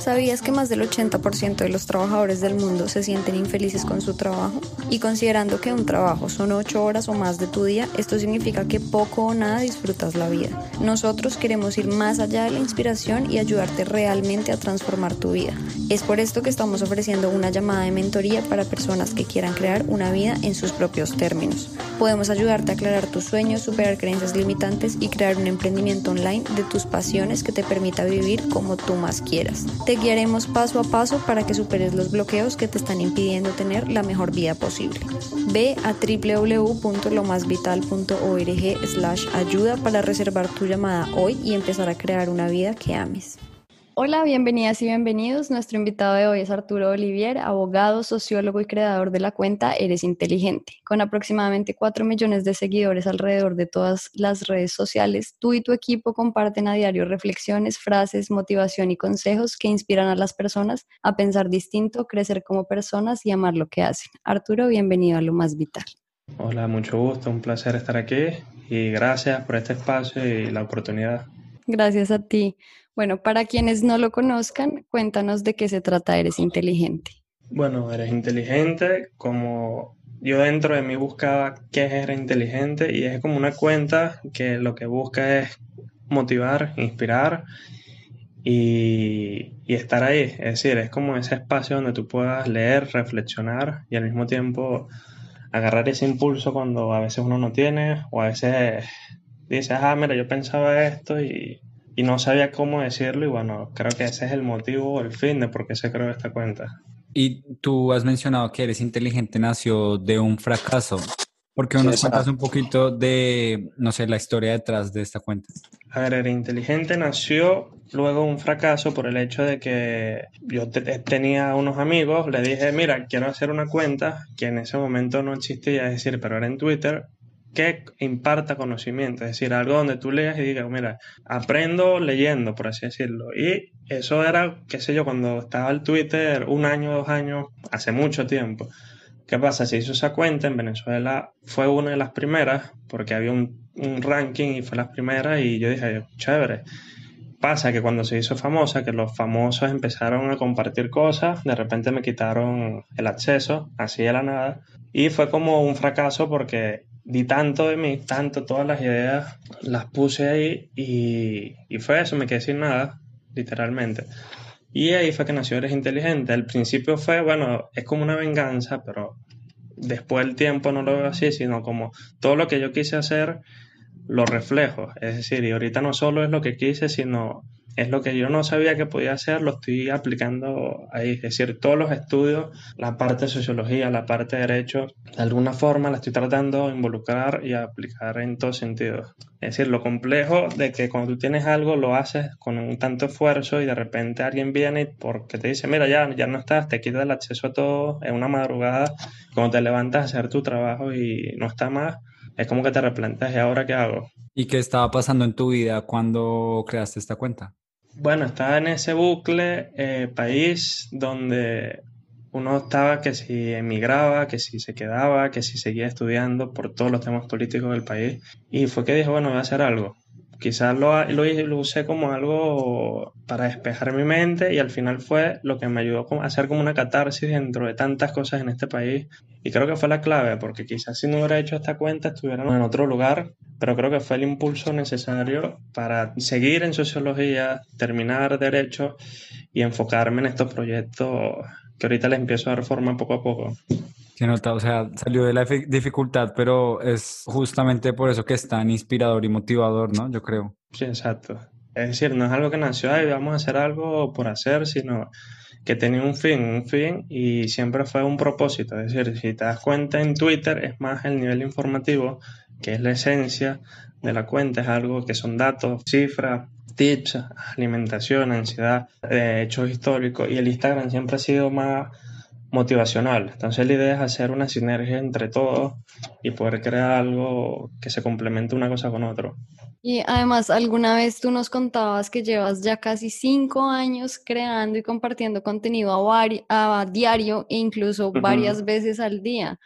¿Sabías que más del 80% de los trabajadores del mundo se sienten infelices con su trabajo? Y considerando que un trabajo son 8 horas o más de tu día, esto significa que poco o nada disfrutas la vida. Nosotros queremos ir más allá de la inspiración y ayudarte realmente a transformar tu vida. Es por esto que estamos ofreciendo una llamada de mentoría para personas que quieran crear una vida en sus propios términos. Podemos ayudarte a aclarar tus sueños, superar creencias limitantes y crear un emprendimiento online de tus pasiones que te permita vivir como tú más quieras. Te guiaremos paso a paso para que superes los bloqueos que te están impidiendo tener la mejor vida posible. Ve a www.lomasvital.org slash ayuda para reservar tu llamada hoy y empezar a crear una vida que ames. Hola, bienvenidas y bienvenidos. Nuestro invitado de hoy es Arturo Olivier, abogado, sociólogo y creador de la cuenta Eres Inteligente. Con aproximadamente 4 millones de seguidores alrededor de todas las redes sociales, tú y tu equipo comparten a diario reflexiones, frases, motivación y consejos que inspiran a las personas a pensar distinto, crecer como personas y amar lo que hacen. Arturo, bienvenido a Lo Más Vital. Hola, mucho gusto, un placer estar aquí y gracias por este espacio y la oportunidad. Gracias a ti. Bueno, para quienes no lo conozcan, cuéntanos de qué se trata Eres Inteligente. Bueno, Eres Inteligente, como yo dentro de mí buscaba qué es Eres Inteligente y es como una cuenta que lo que busca es motivar, inspirar y, y, estar ahí. Es decir, es como ese espacio donde tú puedas leer, reflexionar y al mismo tiempo agarrar ese impulso cuando a veces uno no tiene o a veces dices, ah, mira, yo pensaba esto y, y no sabía cómo decirlo y bueno, creo que ese es el motivo, el fin de por qué se creó esta cuenta. Y tú has mencionado que eres inteligente, nació de un fracaso. ¿Por qué nos cuentas un poquito de, no sé, la historia detrás de esta cuenta? A ver, Era Inteligente nació luego de un fracaso por el hecho de que yo tenía unos amigos, le dije, mira, quiero hacer una cuenta que en ese momento no existía, es decir, pero era en Twitter, que imparta conocimiento, es decir, algo donde tú leas y digas, mira, aprendo leyendo, por así decirlo. Y eso era, qué sé yo, cuando estaba el Twitter, un año, dos años, hace mucho tiempo. ¿Qué pasa? Se hizo esa cuenta en Venezuela, fue una de las primeras, porque había un, un ranking y fue la primera, y yo dije, chévere. Pasa que cuando se hizo famosa, que los famosos empezaron a compartir cosas, de repente me quitaron el acceso, así de la nada, y fue como un fracaso porque di tanto de mí, tanto, todas las ideas las puse ahí y, y, fue eso, me quedé sin nada, literalmente. Y ahí fue que nació Eres Inteligente. Al principio fue, bueno, es como una venganza, pero después del tiempo no lo veo así, sino como todo lo que yo quise hacer lo reflejo. Es decir, y ahorita no solo es lo que quise, sino es lo que yo no sabía que podía hacer, lo estoy aplicando ahí. Es decir, todos los estudios, la parte de sociología, la parte de derecho, de alguna forma la estoy tratando de involucrar y aplicar en todos sentidos. Es decir, lo complejo de que cuando tú tienes algo lo haces con un tanto esfuerzo y de repente alguien viene porque te dice, mira, ya, ya no estás, te quita el acceso a todo en una madrugada, cuando te levantas a hacer tu trabajo y no está más, es como que te replanteas, ¿y ahora qué hago? ¿Y qué estaba pasando en tu vida cuando creaste esta cuenta? Bueno, estaba en ese bucle eh, país donde uno estaba que si emigraba, que si se quedaba, que si seguía estudiando por todos los temas políticos del país. Y fue que dije, bueno, voy a hacer algo. Quizás lo, lo, lo, usé como algo para despejar mi mente y al final fue lo que me ayudó a hacer como una catarsis dentro de tantas cosas en este país. Y creo que fue la clave, porque quizás si no hubiera hecho esta cuenta estuviéramos en otro lugar, pero creo que fue el impulso necesario para seguir en sociología, terminar derecho y enfocarme en estos proyectos que ahorita les empiezo a dar forma poco a poco. Se nota, o sea, salió de la dificultad, pero es justamente por eso que es tan inspirador y motivador, ¿no? Yo creo. Sí, exacto. Es decir, no es algo que nació ahí, vamos a hacer algo por hacer, sino que tenía un fin, un fin y siempre fue un propósito. Es decir, si te das cuenta en Twitter es más el nivel informativo, que es la esencia de la cuenta, es algo que son datos, cifras, tips, alimentación, ansiedad, hechos históricos y el Instagram siempre ha sido más motivacional. Entonces la idea es hacer una sinergia entre todos y poder crear algo que se complemente una cosa con otro. Y además, alguna vez tú nos contabas que llevas ya casi cinco años creando y compartiendo contenido a, diario e incluso varias veces al día.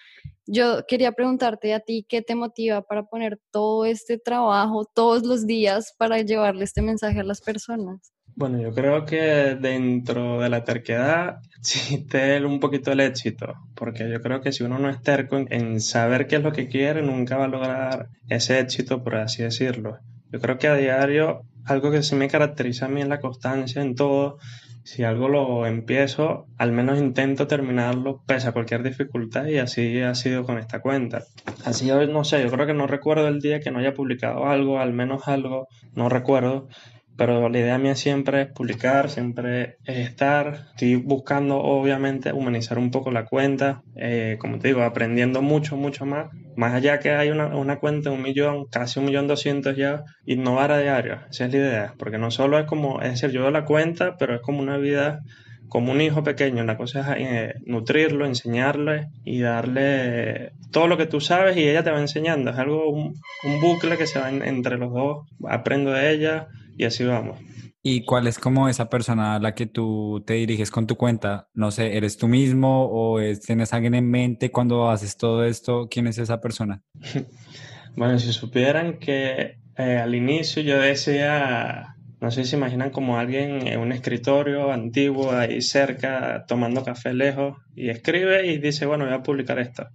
Yo quería preguntarte a ti qué te motiva para poner todo este trabajo todos los días para llevarle este mensaje a las personas. Bueno, yo creo que dentro de la terquedad existe un poquito el éxito, porque yo creo que si uno no es terco en saber qué es lo que quiere, nunca va a lograr ese éxito, por así decirlo. Yo creo que a diario algo que sí me caracteriza a mí es la constancia en todo. Si algo lo empiezo, al menos intento terminarlo pese a cualquier dificultad y así ha sido con esta cuenta. Así, no sé, yo creo que no recuerdo el día que no haya publicado algo, al menos algo, no recuerdo, pero la idea mía siempre es publicar, siempre es estar. Estoy buscando, obviamente, humanizar un poco la cuenta, eh, como te digo, aprendiendo mucho, mucho más. Más allá que hay una, una cuenta de un millón, casi un millón doscientos ya, innovar a diario, esa es la idea, porque no solo es como, es decir, yo doy la cuenta, pero es como una vida como un hijo pequeño. La cosa es eh, nutrirlo, enseñarle y darle todo lo que tú sabes y ella te va enseñando. Es algo, un, un bucle que se va entre los dos. Aprendo de ella, y así vamos. ¿Y cuál es como esa persona a la que tú te diriges con tu cuenta? No sé, ¿eres tú mismo o tienes alguien en mente cuando haces todo esto? ¿Quién es esa persona? bueno, si supieran que eh, al inicio yo decía, no sé si se imaginan como alguien en un escritorio antiguo ahí cerca tomando café lejos y escribe y dice, bueno, voy a publicar esto.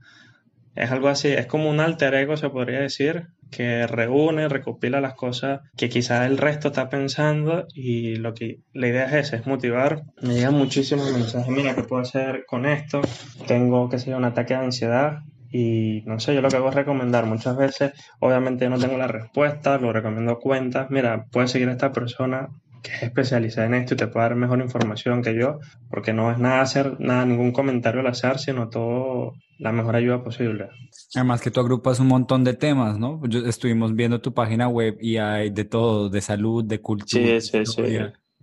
Es algo así, es como un alter ego, se podría decir, que reúne, recopila las cosas que quizás el resto está pensando y lo que la idea es esa, es motivar. Me llegan muchísimos mensajes, mira, ¿qué puedo hacer con esto? Tengo, que sé, un ataque de ansiedad y no sé, yo lo que hago es recomendar. Muchas veces, obviamente no tengo la respuesta, lo recomiendo cuentas, mira, puedes seguir a esta persona que es especializada en esto y te puede dar mejor información que yo, porque no es nada hacer, nada, ningún comentario al azar, sino todo la mejor ayuda posible. Además que tú agrupas un montón de temas, ¿no? estuvimos viendo tu página web y hay de todo, de salud, de cultura. Sí, sí, sí.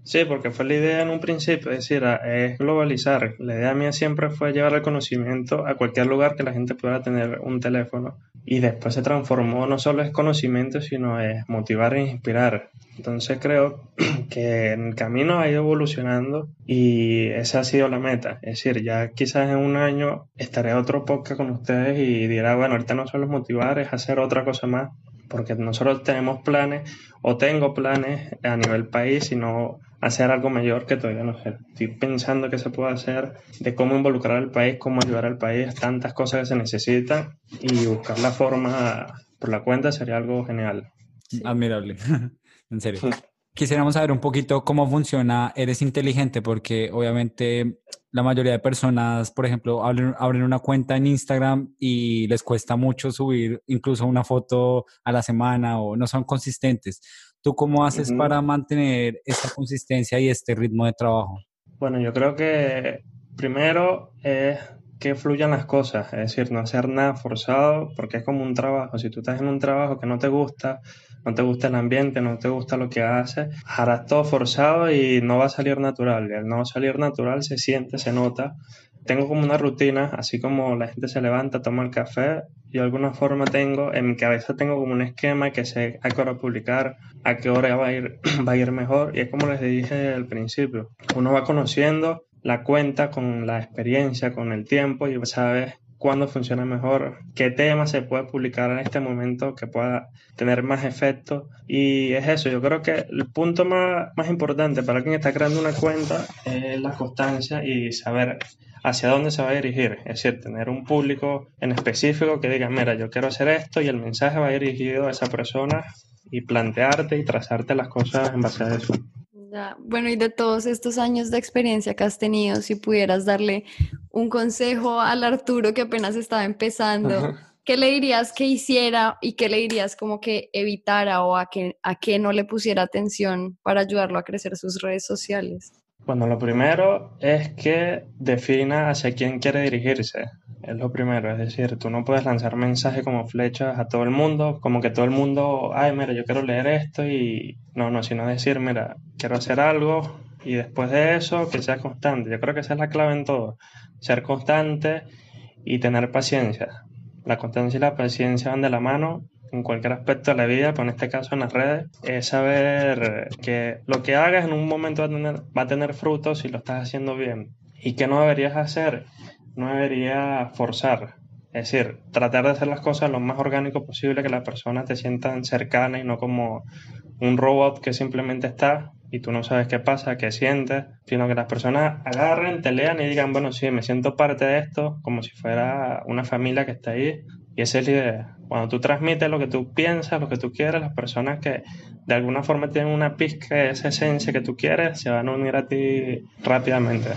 Sí, porque fue la idea en un principio, es decir, es globalizar. La idea mía siempre fue llevar el conocimiento a cualquier lugar que la gente pueda tener un teléfono. Y después se transformó, no solo es conocimiento, sino es motivar e inspirar. Entonces creo que el camino ha ido evolucionando y esa ha sido la meta. Es decir, ya quizás en un año estaré otro podcast con ustedes y dirá, bueno, ahorita no solo es motivar, es hacer otra cosa más. Porque nosotros tenemos planes, o tengo planes a nivel país, sino hacer algo mayor que todavía no sé. Estoy pensando que se puede hacer, de cómo involucrar al país, cómo ayudar al país, tantas cosas que se necesitan y buscar la forma por la cuenta sería algo genial. Admirable, en serio. Quisiéramos saber un poquito cómo funciona Eres Inteligente, porque obviamente la mayoría de personas, por ejemplo, abren, abren, una cuenta en Instagram y les cuesta mucho subir incluso una foto a la semana o no son consistentes. ¿Tú cómo haces para mantener esta consistencia y este ritmo de trabajo? Bueno, yo creo que primero es que fluyan las cosas, es decir, no hacer nada forzado porque es como un trabajo. Si tú estás en un trabajo que no te gusta, no te gusta el ambiente, no te gusta lo que haces, harás todo forzado y no va a salir natural. El no salir natural se siente, se nota tengo como una rutina, así como la gente se levanta, toma el café, yo de alguna forma tengo, en mi cabeza tengo como un esquema que sé a qué hora publicar, a qué hora va a ir, va a ir mejor, y es como les dije al principio, uno va conociendo la cuenta con la experiencia, con el tiempo, y sabes cuándo funciona mejor, qué tema se puede publicar en este momento que pueda tener más efecto. Y es eso, yo creo que el punto más, más importante para quien está creando una cuenta es la constancia y saber hacia dónde se va a dirigir. Es decir, tener un público en específico que diga, mira, yo quiero hacer esto y el mensaje va dirigido a esa persona y plantearte y trazarte las cosas en base a eso. Bueno, y de todos estos años de experiencia que has tenido, si pudieras darle un consejo al Arturo que apenas estaba empezando, ¿qué le dirías que hiciera y qué le dirías como que evitara o a que, a que no le pusiera atención para ayudarlo a crecer sus redes sociales? Bueno, lo primero es que defina hacia quién quiere dirigirse. Es lo primero, es decir, tú no puedes lanzar mensajes como flechas a todo el mundo, como que todo el mundo, ay, mira, yo quiero leer esto y no, no, sino decir, mira, quiero hacer algo y después de eso que sea constante. Yo creo que esa es la clave en todo, ser constante y tener paciencia. La constancia y la paciencia van de la mano en cualquier aspecto de la vida, pero en este caso en las redes, es saber que lo que hagas en un momento va a tener, va frutos si lo estás haciendo bien. ¿Y qué no deberías hacer? No deberías forzar. Es decir, tratar de hacer las cosas lo más orgánico posible, que las personas te sientan cercana y no como un robot que simplemente está y tú no sabes qué pasa, qué sientes, sino que las personas agarren, te lean y digan, bueno, sí, me siento parte de esto, como si fuera una familia que está ahí. Y esa es la idea. Cuando tú transmites lo que tú piensas, lo que tú quieres, las personas que de alguna forma tienen una pizca de esa esencia que tú quieres, se van a unir a ti rápidamente.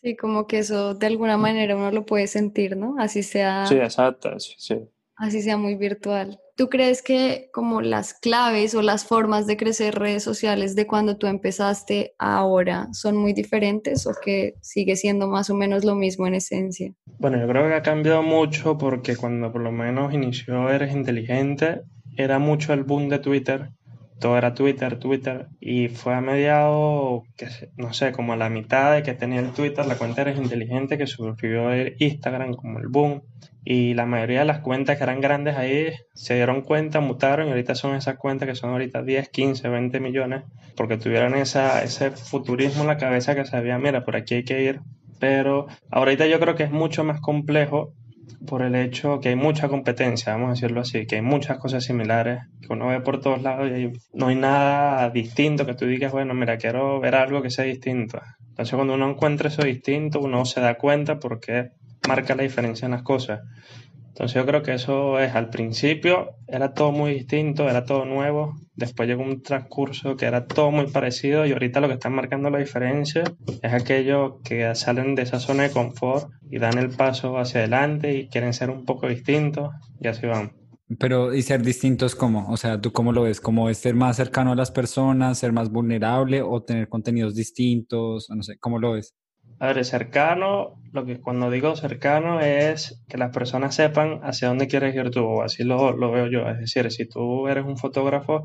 Sí, como que eso de alguna manera uno lo puede sentir, ¿no? Así sea. Sí, exacto, sí. sí. Así sea muy virtual. ¿Tú crees que como las claves o las formas de crecer redes sociales de cuando tú empezaste ahora son muy diferentes o que sigue siendo más o menos lo mismo en esencia? Bueno, yo creo que ha cambiado mucho porque cuando por lo menos inició Eres Inteligente, era mucho el boom de Twitter. Todo era Twitter, Twitter. Y fue a mediados, no sé, como a la mitad de que tenía el Twitter, la cuenta Eres Inteligente, que surgió el Instagram como el boom y la mayoría de las cuentas que eran grandes ahí se dieron cuenta, mutaron y ahorita son esas cuentas que son ahorita 10, 15, 20 millones, porque tuvieron esa, ese futurismo en la cabeza que sabía, mira, por aquí hay que ir. Pero ahorita yo creo que es mucho más complejo por el hecho que hay mucha competencia, vamos a decirlo así, que hay muchas cosas similares, que uno ve por todos lados y no hay nada distinto que tú digas, bueno, mira, quiero ver algo que sea distinto. Entonces cuando uno encuentra eso distinto, uno se da cuenta porque marca la diferencia en las cosas. Entonces yo creo que eso es, al principio era todo muy distinto, era todo nuevo, después llegó un transcurso que era todo muy parecido y ahorita lo que está marcando la diferencia es aquellos que salen de esa zona de confort y dan el paso hacia adelante y quieren ser un poco distintos y así van. Pero, ¿y ser distintos cómo? O sea, ¿tú cómo lo ves? ¿Cómo es ser más cercano a las personas, ser más vulnerable o tener contenidos distintos? No sé, ¿cómo lo ves? A ver, cercano, lo que cuando digo cercano es que las personas sepan hacia dónde quieres ir tú, así lo, lo veo yo. Es decir, si tú eres un fotógrafo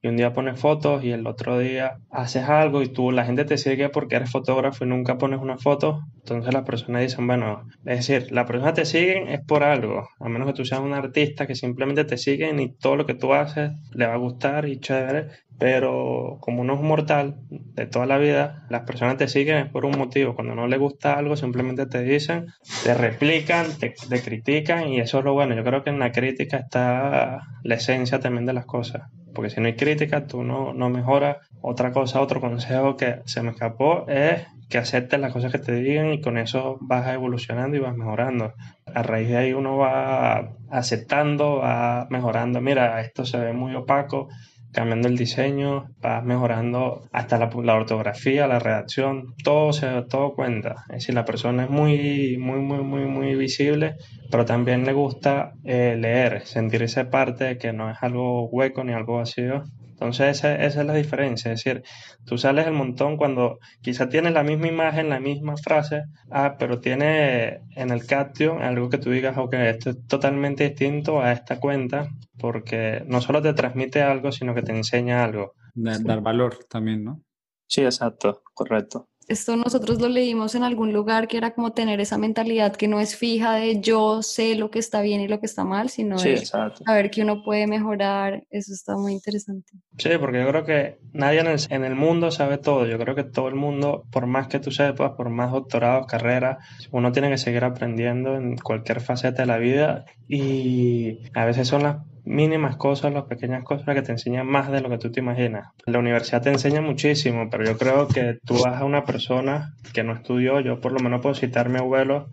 y un día pones fotos y el otro día haces algo y tú la gente te sigue porque eres fotógrafo y nunca pones una foto, entonces las personas dicen, bueno, es decir, las personas te siguen es por algo, a menos que tú seas un artista que simplemente te siguen y todo lo que tú haces le va a gustar y chévere, pero como uno es mortal de toda la vida, las personas te siguen es por un motivo. Cuando no les gusta algo, simplemente te dicen, te replican, te, critican y eso es lo bueno. Yo creo que en la crítica está la esencia también de las cosas. Porque si no hay crítica, tú no, no mejoras. Otra cosa, otro consejo que se me escapó es que aceptes las cosas que te digan y con eso vas evolucionando y vas mejorando. A raíz de ahí uno va aceptando, va mejorando. Mira, esto se ve muy opaco cambiando el diseño, vas mejorando hasta la, ortografía, la redacción, todo se todo cuenta. Es decir, la persona es muy, muy, muy, muy, muy visible, pero también le gusta eh, leer, sentirse parte que no es algo hueco ni algo vacío. Entonces esa, esa, es la diferencia, es decir, tú sales el montón cuando quizá tienes la misma imagen, la misma frase, ah, pero tiene en el caption algo que tú digas, ok, esto es totalmente distinto a esta cuenta, porque no solo te transmite algo, sino que te enseña algo. Dar valor también, ¿no? Sí, exacto, correcto esto nosotros lo leímos en algún lugar que era como tener esa mentalidad que no es fija de yo sé lo que está bien y lo que está mal, sino de saber que uno puede mejorar. Eso está muy interesante. Sí, porque yo creo que nadie en el, en el, mundo sabe todo. Yo creo que todo el mundo, por más que tú sepas, por más doctorados, carreras, uno tiene que seguir aprendiendo en cualquier faceta de la vida y a veces son las mínimas cosas, las pequeñas cosas que te enseñan más de lo que tú te imaginas. La universidad te enseña muchísimo, pero yo creo que tú vas a una persona que no estudió, yo por lo menos puedo citar a mi abuelo,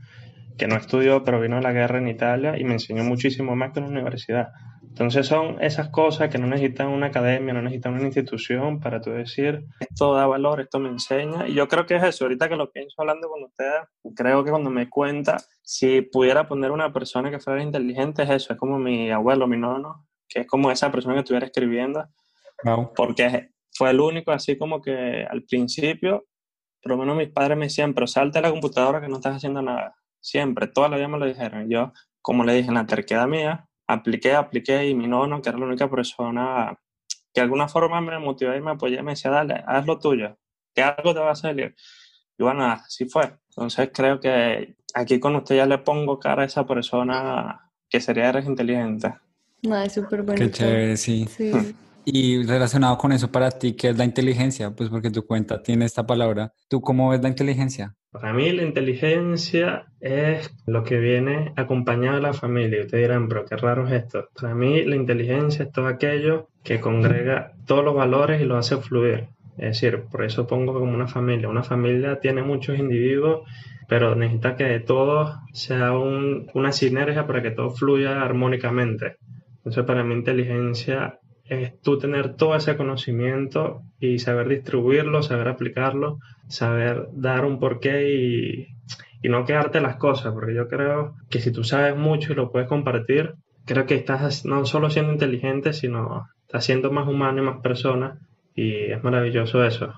que no estudió, pero vino a la guerra en Italia y me enseñó muchísimo más que en la universidad. Entonces son esas cosas que no necesitan una academia, no necesitan una institución para tú decir, esto da valor, esto me enseña. Y yo creo que es eso, ahorita que lo pienso hablando con ustedes, creo que cuando me cuenta, si pudiera poner una persona que fuera inteligente, es eso, es como mi abuelo, mi nono, que es como esa persona que estuviera escribiendo, porque fue el único así como que al principio, por lo menos mis padres me decían, pero salte a la computadora que no estás haciendo nada. Siempre, toda la vida me lo dijeron. Yo, como le dije, en la terquedad mía, apliqué, apliqué y mi nono, que era la única persona que de alguna forma me motivó y me apoyó, me decía, dale, haz lo tuyo. que algo te va a salir. Y bueno, así fue. Entonces creo que aquí con usted ya le pongo cara a esa persona que sería eres inteligente. No, es súper bueno. Qué chévere, sí. Y relacionado con eso para ti, ¿qué es la inteligencia? Pues porque tu cuenta tiene esta palabra. ¿Tú cómo ves la inteligencia? Para mí la inteligencia es lo que viene acompañado de la familia. Ustedes dirán, pero qué raro es esto. Para mí la inteligencia es todo aquello que congrega todos los valores y los hace fluir. Es decir, por eso pongo como una familia. Una familia tiene muchos individuos, pero necesita que todo sea una sinergia para que todo fluya armónicamente. Entonces, para mí, inteligencia es tú tener todo ese conocimiento y saber distribuirlo, saber aplicarlo, saber dar un porqué y, y no quedarte las cosas, porque yo creo que si tú sabes mucho y lo puedes compartir, creo que estás no solo siendo inteligente, sino estás siendo más humano y más persona y es maravilloso eso.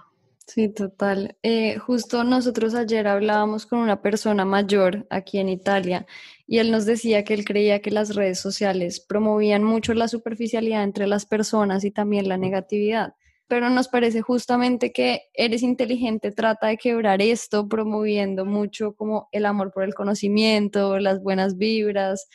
Sí, total. Eh, justo nosotros ayer hablábamos con una persona mayor aquí en Italia y él nos decía que él creía que las redes sociales promovían mucho la superficialidad entre las personas y también la negatividad. Pero nos parece justamente que Eres Inteligente trata de quebrar esto promoviendo mucho como el amor por el conocimiento, las buenas vibras,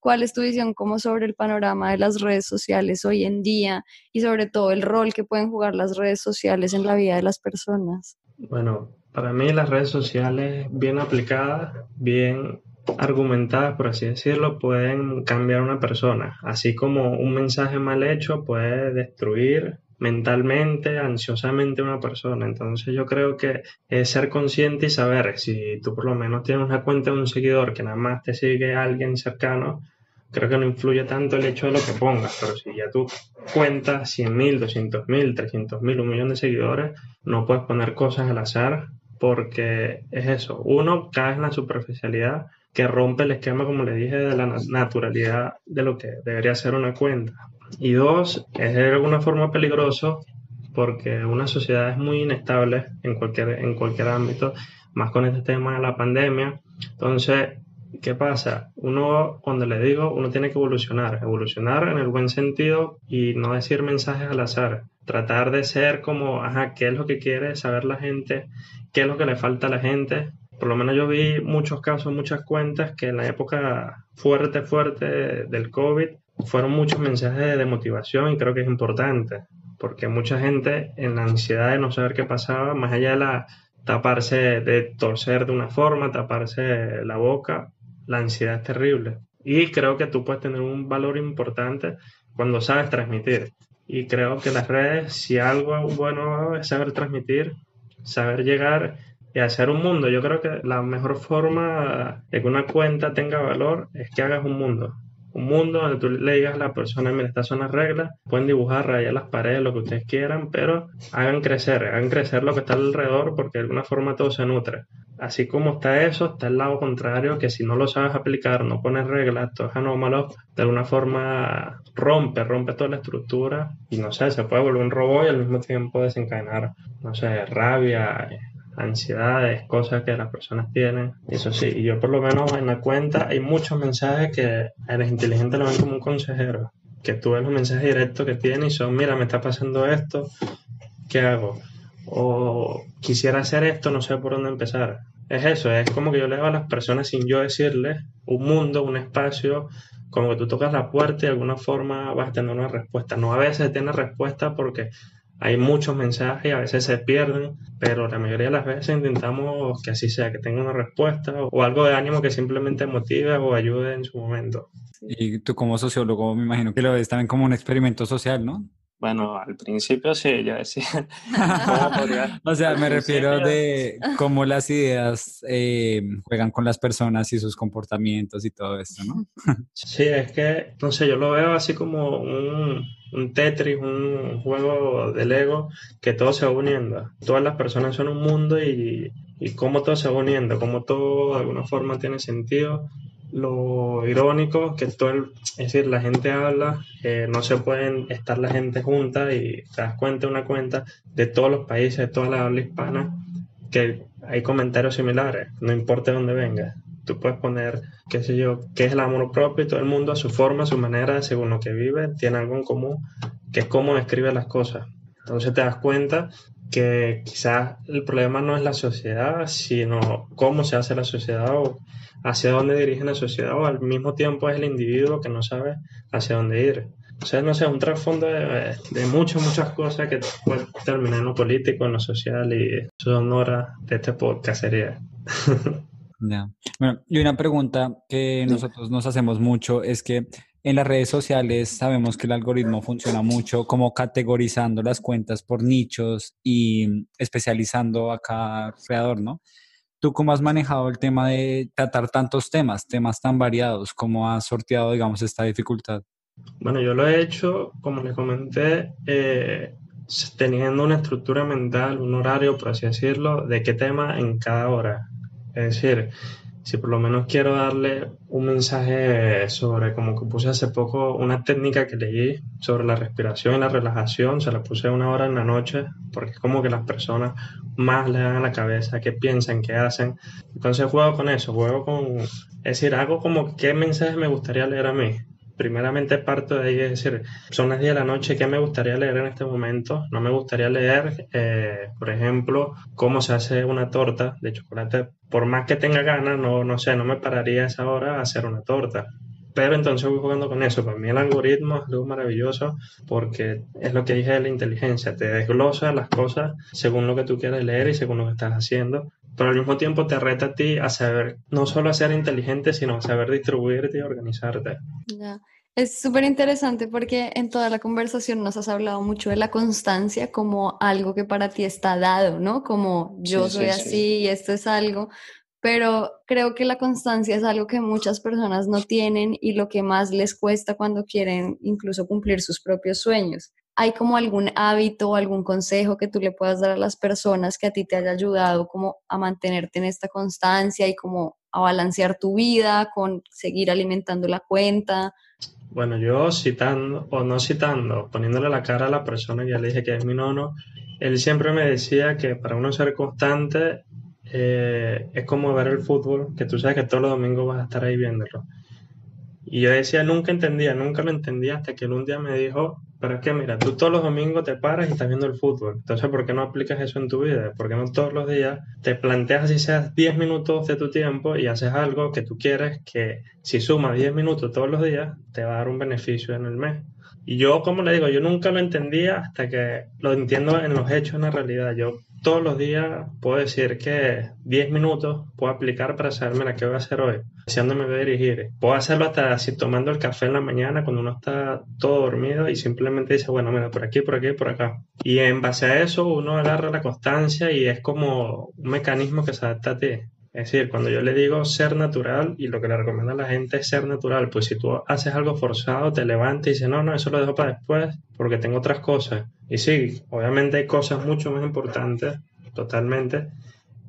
¿Cuál es tu visión sobre el panorama de las redes sociales hoy en día y sobre todo el rol que pueden jugar las redes sociales en la vida de las personas? Bueno, para mí las redes sociales bien aplicadas, bien argumentadas, por así decirlo, pueden cambiar a una persona, así como un mensaje mal hecho puede destruir mentalmente, ansiosamente una persona. Entonces yo creo que es ser consciente y saber si tú por lo menos tienes una cuenta de un seguidor que nada más te sigue alguien cercano, creo que no influye tanto el hecho de lo que pongas, pero si ya tú cuentas 100.000, 200.000, 300.000, un millón de seguidores, no puedes poner cosas al azar porque es eso, uno cae en la superficialidad que rompe el esquema, como le dije, de la naturalidad de lo que debería ser una cuenta. Y dos, es de alguna forma peligroso porque una sociedad es muy inestable en cualquier, en cualquier ámbito, más con este tema de la pandemia. Entonces, ¿qué pasa? Uno, cuando le digo, uno tiene que evolucionar, evolucionar en el buen sentido y no decir mensajes al azar. Tratar de ser como, ajá, ¿qué es lo que quiere saber la gente? ¿Qué es lo que le falta a la gente? Por lo menos yo vi muchos casos, muchas cuentas que en la época fuerte, fuerte del COVID fueron muchos mensajes de motivación y creo que es importante, porque mucha gente en la ansiedad de no saber qué pasaba, más allá de la taparse, de torcer de una forma, taparse la boca, la ansiedad es terrible. Y creo que tú puedes tener un valor importante cuando sabes transmitir. Y creo que las redes, si algo bueno es saber transmitir, saber llegar y hacer un mundo. Yo creo que la mejor forma de que una cuenta tenga valor es que hagas un mundo un mundo donde tú le digas a la persona, mira, estas son las reglas, pueden dibujar, rayar las paredes, lo que ustedes quieran, pero hagan crecer, hagan crecer lo que está alrededor porque de alguna forma todo se nutre. Así como está eso, está el lado contrario, que si no lo sabes aplicar, no pones reglas, todo es anómalo, de alguna forma rompe, rompe toda la estructura y no sé, se puede volver un robot y al mismo tiempo desencadenar, no sé, rabia, ansiedades, cosas que las personas tienen. Eso sí, y yo por lo menos en la cuenta hay muchos mensajes que eres inteligente lo ven como un consejero, que tú ves los mensajes directos que tiene y son, mira, me está pasando esto, ¿qué hago? O quisiera hacer esto, no sé por dónde empezar. Es eso, es como que yo le hago a las personas sin yo decirles un mundo, un espacio, como que tú tocas la puerta y de alguna forma vas a tener una respuesta. No a veces tienes respuesta porque hay muchos mensajes a veces se pierden, pero la mayoría de las veces intentamos que así sea, que tenga una respuesta o algo de ánimo que simplemente motive o ayude en su momento. Y tú como sociólogo me imagino que lo ves también como un experimento social, ¿no? Bueno, al principio sí, yo decía. o sea, me refiero de cómo las ideas eh, juegan con las personas y sus comportamientos y todo esto, ¿no? sí, es que, no sé, yo lo veo así como un, un Tetris, un juego de Lego que todo se va uniendo. Todas las personas son un mundo y, y cómo todo se va uniendo, cómo todo de alguna forma tiene sentido lo irónico que todo es decir, la gente habla, eh, no se pueden estar la gente junta y te das cuenta una cuenta de todos los países, de toda la habla hispana, que hay comentarios similares, no importa de dónde venga. Tú puedes poner, qué sé yo, qué es el amor propio y todo el mundo a su forma, a su manera, según lo que vive, tiene algo en común, que es cómo escribe las cosas. Entonces te das cuenta que quizás el problema no es la sociedad, sino cómo se hace la sociedad o hacia dónde dirige la sociedad o al mismo tiempo es el individuo que no sabe hacia dónde ir. O sea, no sé, un trasfondo de, de muchas, muchas cosas que pueden terminar en lo político, en lo social y son horas de este podcast sería. Bueno, y una pregunta que nosotros nos hacemos mucho es que en las redes sociales sabemos que el algoritmo funciona mucho como categorizando las cuentas por nichos y especializando a cada creador, ¿no? ¿Tú cómo has manejado el tema de tratar tantos temas, temas tan variados? ¿Cómo has sorteado, digamos, esta dificultad? Bueno, yo lo he hecho, como les comenté, eh, teniendo una estructura mental, un horario, por así decirlo, de qué tema en cada hora. Es decir, si por lo menos quiero darle un mensaje sobre, como que puse hace poco, una técnica que leí sobre la respiración y la relajación, se la puse una hora en la noche, porque es como que las personas más le dan a la cabeza qué piensan, qué hacen. Entonces juego con eso, juego con, es decir, hago como qué mensaje me gustaría leer a mí primeramente parto de ahí, es decir, son las 10 de la noche, ¿qué me gustaría leer en este momento? No me gustaría leer, eh, por ejemplo, cómo se hace una torta de chocolate. Por más que tenga ganas, no, no sé, no me pararía a esa hora a hacer una torta. Pero entonces voy jugando con eso. Para mí el algoritmo es algo maravilloso porque es lo que dije de la inteligencia. Te desglosa las cosas según lo que tú quieres leer y según lo que estás haciendo. Pero al mismo tiempo te reta a ti a saber, no solo a ser inteligente, sino a saber distribuirte y organizarte. Ya. Es súper interesante porque en toda la conversación nos has hablado mucho de la constancia como algo que para ti está dado, ¿no? Como yo soy así y esto es algo, pero creo que la constancia es algo que muchas personas no tienen y lo que más les cuesta cuando quieren incluso cumplir sus propios sueños. ¿Hay como algún hábito o algún consejo que tú le puedas dar a las personas que a ti te haya ayudado como a mantenerte en esta constancia y como a balancear tu vida con seguir alimentando la cuenta? Bueno, yo citando o no citando, poniéndole la cara a la persona que ya le dije que es mi nono, él siempre me decía que para uno ser constante eh, es como ver el fútbol, que tú sabes que todos los domingos vas a estar ahí viéndolo. Y yo decía, nunca entendía, nunca lo entendía hasta que un día me dijo, pero es que mira, tú todos los domingos te paras y estás viendo el fútbol. Entonces, ¿por qué no aplicas eso en tu vida? ¿Por qué no todos los días te planteas así seas 10 minutos de tu tiempo y haces algo que tú quieres que si sumas 10 minutos todos los días, te va a dar un beneficio en el mes? Y yo, como le digo, yo nunca lo entendía hasta que lo entiendo en los hechos, en la realidad. Yo todos los días puedo decir que 10 minutos puedo aplicar para saberme la que voy a hacer hoy, hacia dónde me voy a dirigir. Puedo hacerlo hasta así tomando el café en la mañana cuando uno está todo dormido y simplemente dice, bueno, mira, por aquí, por aquí, por acá. Y en base a eso uno agarra la constancia y es como un mecanismo que se adapta a ti. Es decir, cuando yo le digo ser natural y lo que le recomiendo a la gente es ser natural, pues si tú haces algo forzado, te levantas y dices, no, no, eso lo dejo para después porque tengo otras cosas. Y sí, obviamente hay cosas mucho más importantes, totalmente,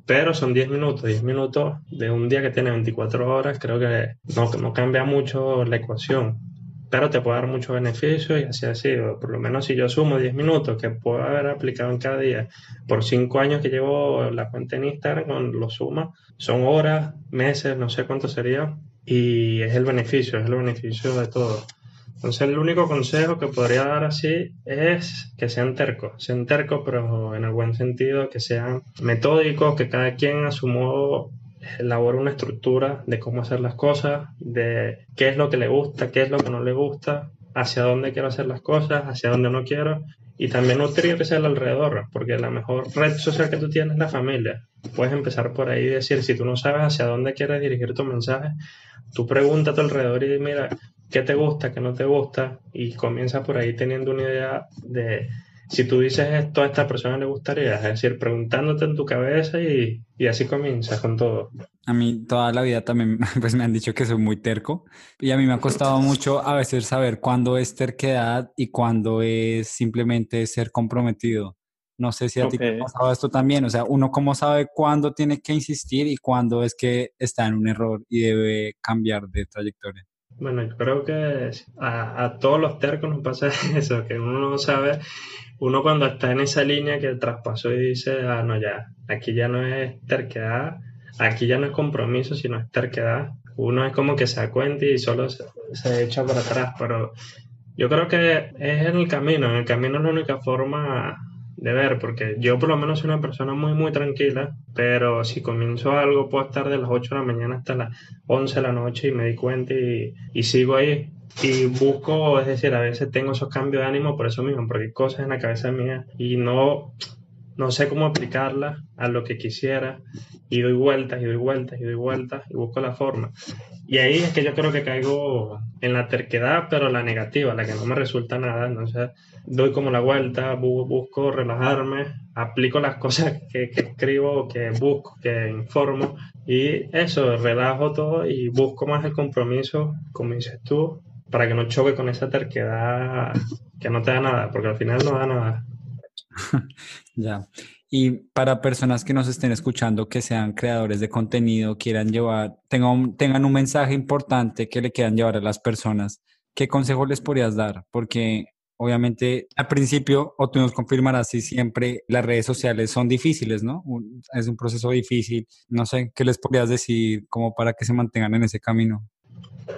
pero son 10 minutos, 10 minutos de un día que tiene 24 horas, creo que no, no cambia mucho la ecuación pero te puede dar mucho beneficio y así sido. Por lo menos si yo sumo 10 minutos que puedo haber aplicado en cada día por 5 años que llevo la cuenta en Instagram, con lo suma, son horas, meses, no sé cuánto sería, y es el beneficio, es el beneficio de todo. Entonces el único consejo que podría dar así es que sean tercos, sean tercos pero en el buen sentido, que sean metódicos, que cada quien a su modo elabora una estructura de cómo hacer las cosas, de qué es lo que le gusta, qué es lo que no le gusta, hacia dónde quiero hacer las cosas, hacia dónde no quiero, y también nutrirse el alrededor, porque la mejor red social que tú tienes es la familia. Puedes empezar por ahí y decir, si tú no sabes hacia dónde quieres dirigir tu mensaje, tú pregunta a tu alrededor y mira, ¿qué te gusta, qué no te gusta? Y comienza por ahí teniendo una idea de si tú dices esto a esta persona le gustaría, es decir, preguntándote en tu cabeza y, y, así comienzas con todo. A mí toda la vida también pues me han dicho que soy muy terco y a mí me ha costado mucho a veces saber cuándo es terquedad y cuándo es simplemente ser comprometido. No sé si a ti te ha pasado esto también, o sea, uno cómo sabe cuándo tiene que insistir y cuándo es que está en un error y debe cambiar de trayectoria. Bueno, yo creo que a, a todos los tercos nos pasa eso, que uno no sabe uno cuando está en esa línea que traspasó y dice, ah, no, ya, aquí ya no es terquedad, aquí ya no es compromiso, sino es terquedad. Uno es como que se da cuenta y solo se, echa para atrás, pero yo creo que es en el camino, en el camino es la única forma de ver, porque yo por lo menos soy una persona muy, muy tranquila, pero si comienzo algo puedo estar de las 8 de la mañana hasta las 11 de la noche y me di cuenta y, y sigo ahí. Y busco, es decir, a veces tengo esos cambios de ánimo por eso mismo, porque hay cosas en la cabeza mía y no, no sé cómo aplicarlas a lo que quisiera y doy vueltas y doy vueltas y doy vueltas y busco la forma. Y ahí es que yo creo que caigo en la terquedad, pero la negativa, la que no me resulta nada. Entonces doy como la vuelta, busco relajarme, aplico las cosas que, que escribo, que busco, que informo y eso, relajo todo y busco más el compromiso, como dices tú, para que no choque con esa terquedad que no te da nada, porque al final no da nada. ya. Y para personas que nos estén escuchando, que sean creadores de contenido, quieran llevar, tengan, tengan un mensaje importante que le quieran llevar a las personas, ¿qué consejo les podrías dar? Porque obviamente al principio, o tú nos confirmarás si siempre las redes sociales son difíciles, ¿no? Es un proceso difícil. No sé, ¿qué les podrías decir como para que se mantengan en ese camino?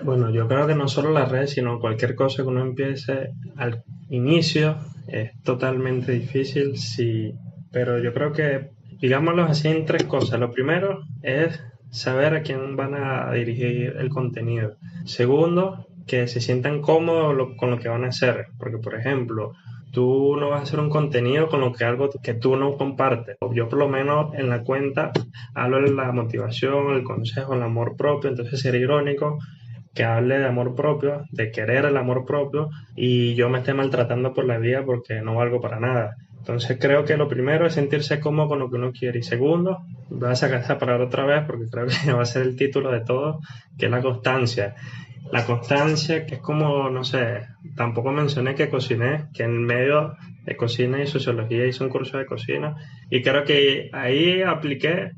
Bueno, yo creo que no solo las redes, sino cualquier cosa que uno empiece al inicio es totalmente difícil, sí, pero yo creo que, digámoslo así, en tres cosas. Lo primero es saber a quién van a dirigir el contenido. Segundo, que se sientan cómodos con lo que van a hacer, porque por ejemplo, tú no vas a hacer un contenido con lo que algo que tú no compartes. Yo por lo menos en la cuenta hablo de la motivación, el consejo, el amor propio, entonces sería irónico que hable de amor propio, de querer el amor propio y yo me esté maltratando por la vida porque no valgo para nada. Entonces creo que lo primero es sentirse cómodo con lo que uno quiere y segundo, voy a sacar esa palabra otra vez porque creo que va a ser el título de todo, que es la constancia. La constancia, que es como, no sé, tampoco mencioné que cociné, que en medio de cocina y sociología hice un curso de cocina y creo que ahí apliqué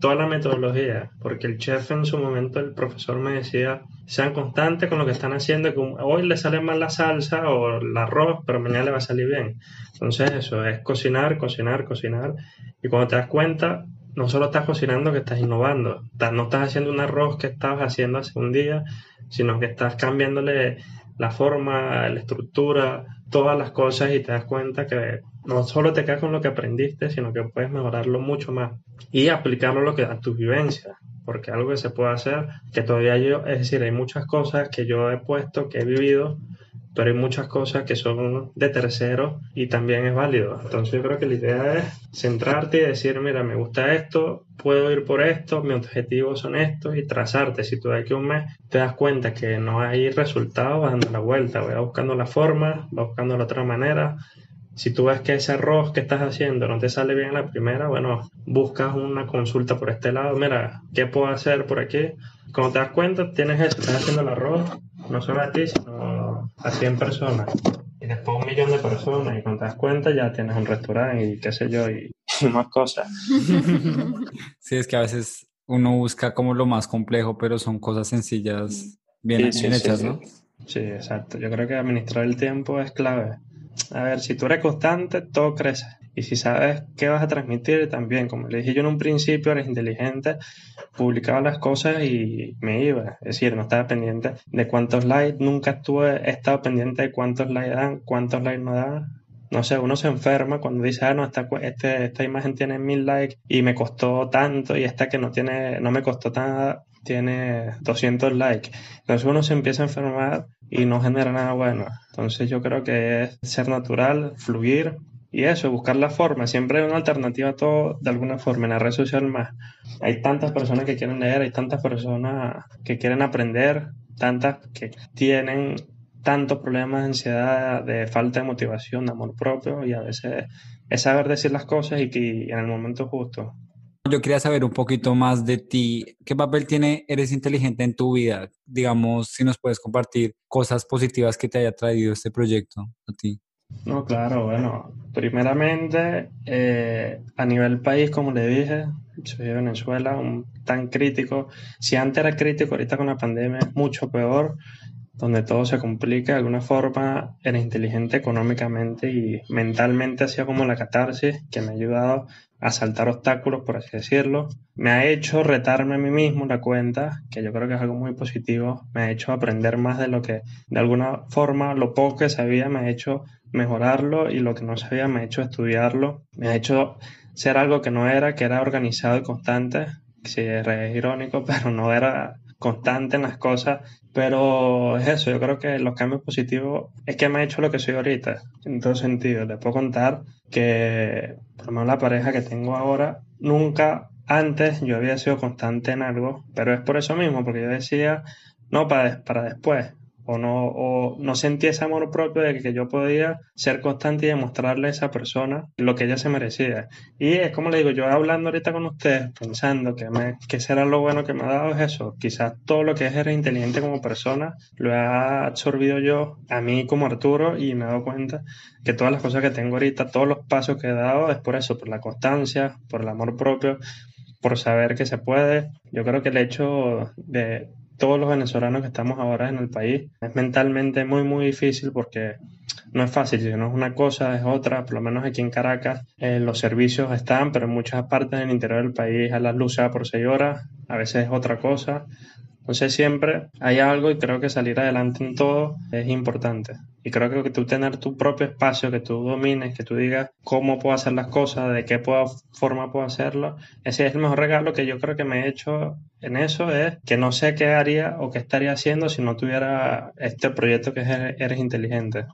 toda la metodología, porque el chef en su momento, el profesor me decía, sean constantes con lo que están haciendo, que hoy le sale mal la salsa o el arroz, pero mañana le va a salir bien. Entonces eso es cocinar, cocinar, cocinar. Y cuando te das cuenta, no solo estás cocinando, que estás innovando. No estás haciendo un arroz que estabas haciendo hace un día, sino que estás cambiándole la forma, la estructura, todas las cosas y te das cuenta que no solo te quedas con lo que aprendiste, sino que puedes mejorarlo mucho más y aplicarlo a, lo que, a tu vivencia, porque algo que se puede hacer, que todavía yo, es decir, hay muchas cosas que yo he puesto, que he vivido, pero hay muchas cosas que son de terceros y también es válido. Entonces yo creo que la idea es centrarte y decir, mira, me gusta esto, puedo ir por esto, mis objetivos son estos y trazarte. Si tú de aquí un mes te das cuenta que no hay resultados, vas dando la vuelta, vas buscando la forma, vas buscando la otra manera. Si tú ves que ese arroz que estás haciendo no te sale bien la primera, bueno, buscas una consulta por este lado. Mira, ¿qué puedo hacer por aquí? Cuando te das cuenta, tienes eso, estás haciendo el arroz, no solo a ti, sino a 100 personas. Y después un millón de personas, y cuando te das cuenta ya tienes un restaurante y qué sé yo, y, más cosas. Sí, es que a veces uno busca como lo más complejo, pero son cosas sencillas, bien, hechas, ¿no? Sí, exacto. Yo creo que administrar el tiempo es clave. A ver, si tú eres constante, todo crece. Y si sabes qué vas a transmitir, también, como le dije yo en un principio, eres inteligente, publicaba las cosas y me iba. Es decir, no estaba pendiente de cuántos likes, nunca estuve, he estado pendiente de cuántos likes dan, cuántos likes no dan. No sé, uno se enferma cuando dice, ah, no, esta, este, esta imagen tiene mil likes y me costó tanto y esta que no tiene, no me costó nada, tiene 200 likes. Entonces uno se empieza a enfermar y no genera nada bueno. Entonces yo creo que es ser natural, fluir y eso, buscar la forma. Siempre hay una alternativa a todo de alguna forma. En la red social más. Hay tantas personas que quieren leer, hay tantas personas que quieren aprender, tantas que tienen tantos problemas de ansiedad, de falta de motivación, de amor propio y a veces es saber decir las cosas y que en el momento justo. Yo quería saber un poquito más de ti. ¿Qué papel tiene Eres Inteligente en tu vida? Digamos, si nos puedes compartir cosas positivas que te haya traído este proyecto a ti. No, claro, bueno, primeramente eh, a nivel país, como le dije, soy de Venezuela, un, tan crítico. Si antes era crítico, ahorita con la pandemia es mucho peor, donde todo se complica de alguna forma, eres inteligente económicamente y mentalmente, hacía como la catarsis, que me ha ayudado a saltar obstáculos, por así decirlo. Me ha hecho retarme a mí mismo la cuenta, que yo creo que es algo muy positivo. Me ha hecho aprender más de lo que, de alguna forma, lo poco que sabía, me ha hecho mejorarlo y lo que no sabía me ha hecho estudiarlo, me ha hecho ser algo que no era, que era organizado y constante. Sí, es irónico, pero no era constante en las cosas. Pero es eso, yo creo que los cambios positivos es que me ha hecho lo que soy ahorita, en todo sentido. Les puedo contar que, por lo menos la pareja que tengo ahora, nunca antes yo había sido constante en algo, pero es por eso mismo, porque yo decía, no, para, para después, o no, o no sentí ese amor propio de que yo podía ser constante y demostrarle a esa persona lo que ella se merecía. Y es como le digo, yo hablando ahorita con ustedes, pensando que, me, que será lo bueno que me ha dado es eso. Quizás todo lo que es ser inteligente como persona lo he absorbido yo a mí como Arturo y me he dado cuenta que todas las cosas que tengo ahorita, todos los pasos que he dado es por eso, por la constancia, por el amor propio, por saber que se puede. Yo creo que el hecho de todos los venezolanos que estamos ahora en el país. Es mentalmente muy, muy difícil porque no es fácil, si no es una cosa, es otra. Por lo menos aquí en Caracas eh, los servicios están, pero en muchas partes del interior del país a las luces por seis horas, a veces es otra cosa. Entonces siempre hay algo y creo que salir adelante en todo es importante. Y creo que tú tener tu propio espacio, que tú domines, que tú digas cómo puedo hacer las cosas, de qué forma puedo hacerlo, ese es el mejor regalo que yo creo que me he hecho en eso, es que no sé qué haría o qué estaría haciendo si no tuviera este proyecto que es Eres Inteligente.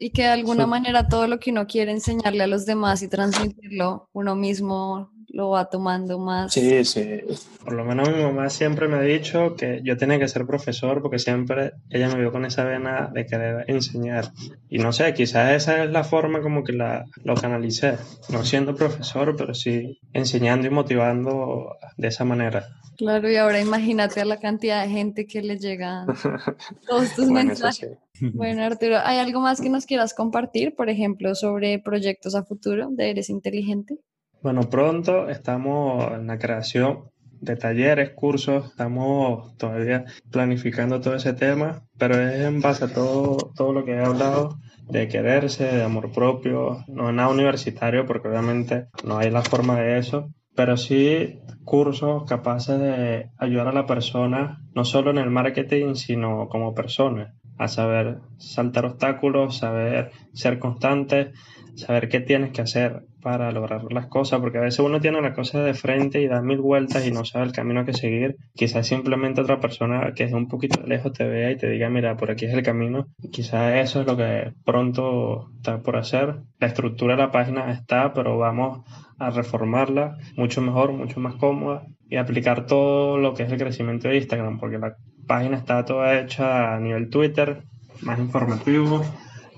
Y que de alguna manera todo lo que uno quiere enseñarle a los demás y transmitirlo uno mismo lo va tomando más. Sí, sí. Por lo menos mi mamá siempre me ha dicho que yo tenía que ser profesor porque siempre ella me vio con esa vena de querer enseñar. Y no sé, quizás esa es la forma como que la, lo canalicé. No siendo profesor, pero sí enseñando y motivando de esa manera. Claro, y ahora imagínate a la cantidad de gente que le llega todos tus mensajes. Bueno, Arturo, ¿hay algo más que nos quieras compartir, por ejemplo, sobre proyectos a futuro de Eres Inteligente? Bueno, pronto estamos en la creación de talleres, cursos, estamos todavía planificando todo ese tema, pero es en base a todo, todo lo que he hablado de quererse, de amor propio, no es nada universitario porque obviamente no hay la forma de eso, pero sí cursos capaces de ayudar a la persona, no solo en el marketing, sino como persona, a saber saltar obstáculos, saber ser constante, saber qué tienes que hacer para lograr las cosas, porque a veces uno tiene la cosa de frente y da mil vueltas y no sabe el camino que seguir. Quizás simplemente otra persona que es un poquito lejos te vea y te diga, mira, por aquí es el camino. Quizás eso es lo que pronto está por hacer. La estructura de la página está, pero vamos a reformarla mucho mejor, mucho más cómoda y aplicar todo lo que es el crecimiento de Instagram, porque la página está toda hecha a nivel Twitter, más informativo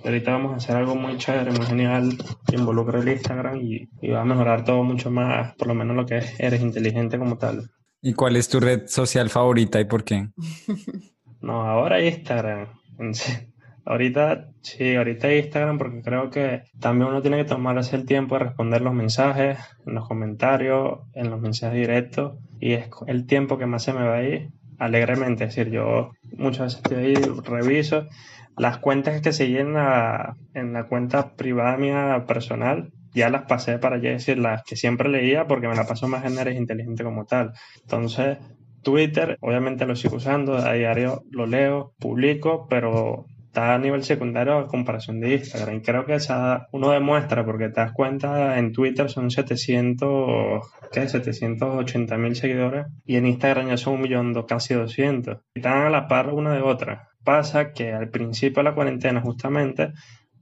ahorita vamos a hacer algo muy chévere, muy genial, que involucra el Instagram y, va a mejorar todo mucho más, por lo menos lo que es, eres inteligente como tal. ¿Y cuál es tu red social favorita y por qué? no, ahora Instagram. Ahorita, sí, ahorita Instagram porque creo que también uno tiene que tomarse el tiempo de responder los mensajes, en los comentarios, en los mensajes directos y es el tiempo que más se me va a ir alegremente. Es decir, yo muchas veces estoy ahí, reviso las cuentas que se en la cuenta privada mía personal, ya las pasé para ya decir las que siempre leía porque me la paso más en Eres Inteligente como tal. Entonces, Twitter, obviamente lo sigo usando, a diario lo leo, publico, pero está a nivel secundario a comparación de Instagram. Creo que esa uno demuestra, porque te das cuenta, en Twitter son 700, ¿qué? 780 mil seguidores y en Instagram ya son un millón, casi 200. Y están a la par una de otra. Pasa que al principio de la cuarentena, justamente,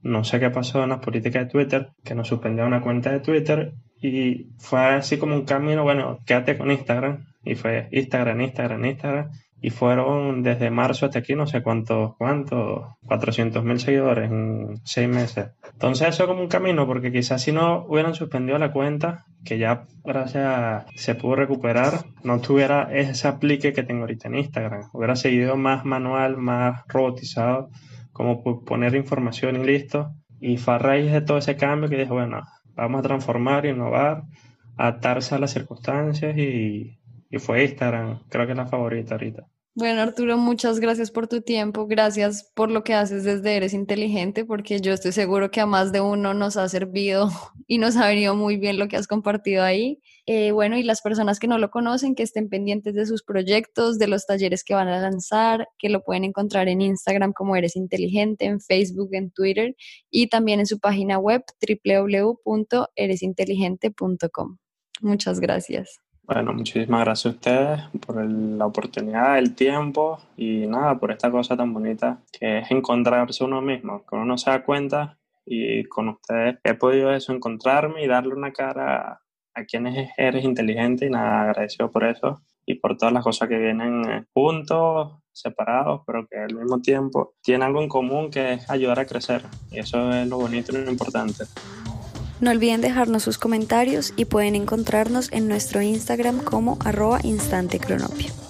no sé qué pasó en las políticas de Twitter, que nos suspendió una cuenta de Twitter y fue así como un camino, bueno, quédate con Instagram. Y fue Instagram, Instagram, Instagram. Y fueron desde marzo hasta aquí, no sé cuántos, cuántos, 400 mil seguidores en seis meses. Entonces eso como un camino, porque quizás si no hubieran suspendido la cuenta, que ya gracias se pudo recuperar, no tuviera ese aplique que tengo ahorita en Instagram. Hubiera seguido más manual, más robotizado, como poner información y listo. Y fue a raíz de todo ese cambio que dije, bueno, vamos a transformar, innovar, adaptarse a las circunstancias y, y fue Instagram, creo que es la favorita ahorita. Bueno, Arturo, muchas gracias por tu tiempo, gracias por lo que haces desde Eres Inteligente, porque yo estoy seguro que a más de uno nos ha servido y nos ha venido muy bien lo que has compartido ahí. Eh, bueno, y las personas que no lo conocen, que estén pendientes de sus proyectos, de los talleres que van a lanzar, que lo pueden encontrar en Instagram como Eres Inteligente, en Facebook, en Twitter y también en su página web www.eresinteligente.com. Muchas gracias. Bueno, muchísimas gracias a ustedes por la oportunidad, el tiempo y nada, por esta cosa tan bonita que es encontrarse uno mismo, que uno no se da cuenta y con ustedes he podido eso, encontrarme y darle una cara a quienes eres inteligente y nada, agradecido por eso y por todas las cosas que vienen eh, juntos, separados, pero que al mismo tiempo tienen algo en común que es ayudar a crecer y eso es lo bonito y lo importante. No olviden dejarnos sus comentarios y pueden encontrarnos en nuestro Instagram como arroba instantecronopio.